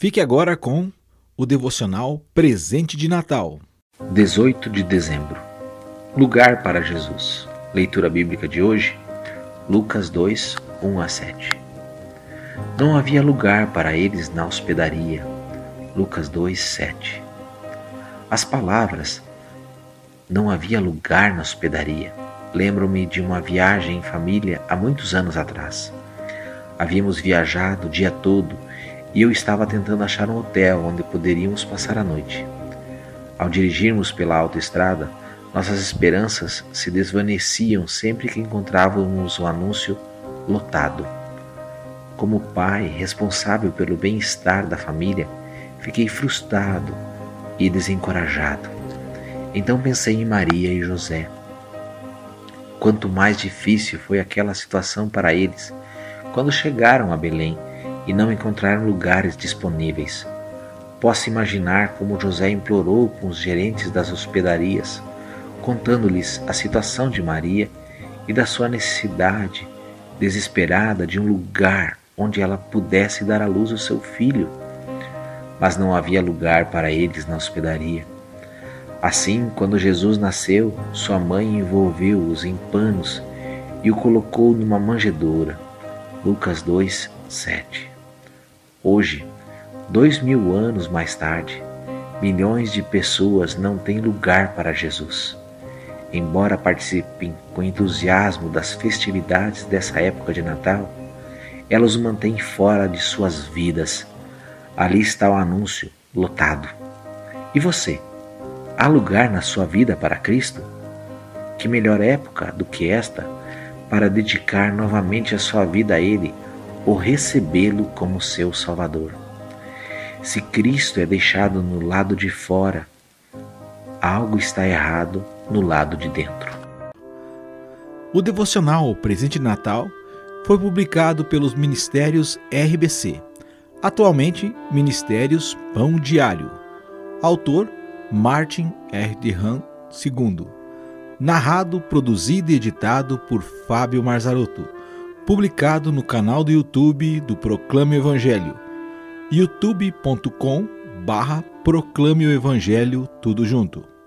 Fique agora com o devocional Presente de Natal. 18 de dezembro. Lugar para Jesus. Leitura bíblica de hoje, Lucas 2, 1 a 7. Não havia lugar para eles na hospedaria. Lucas 2, 7. As palavras não havia lugar na hospedaria. Lembro-me de uma viagem em família há muitos anos atrás. Havíamos viajado o dia todo e eu estava tentando achar um hotel onde poderíamos passar a noite. Ao dirigirmos pela autoestrada, nossas esperanças se desvaneciam sempre que encontrávamos o anúncio lotado. Como pai responsável pelo bem-estar da família, fiquei frustrado e desencorajado. Então pensei em Maria e José. Quanto mais difícil foi aquela situação para eles quando chegaram a Belém e não encontraram lugares disponíveis. Posso imaginar como José implorou com os gerentes das hospedarias, contando-lhes a situação de Maria e da sua necessidade desesperada de um lugar onde ela pudesse dar à luz o seu filho. Mas não havia lugar para eles na hospedaria. Assim, quando Jesus nasceu, sua mãe envolveu-os em panos e o colocou numa manjedoura. Lucas 2, 7. Hoje, dois mil anos mais tarde, milhões de pessoas não têm lugar para Jesus. Embora participem com entusiasmo das festividades dessa época de Natal, elas o mantêm fora de suas vidas. Ali está o anúncio lotado. E você? Há lugar na sua vida para Cristo? Que melhor época do que esta para dedicar novamente a sua vida a Ele ou recebê-lo como seu Salvador. Se Cristo é deixado no lado de fora, algo está errado no lado de dentro. O devocional Presente Natal foi publicado pelos Ministérios RBC, atualmente Ministérios Pão Diário. Autor Martin R. de Han II. Narrado, produzido e editado por Fábio Marzarotto publicado no canal do YouTube do Proclame o Evangelho, youtube.com barra Proclame o Evangelho tudo junto.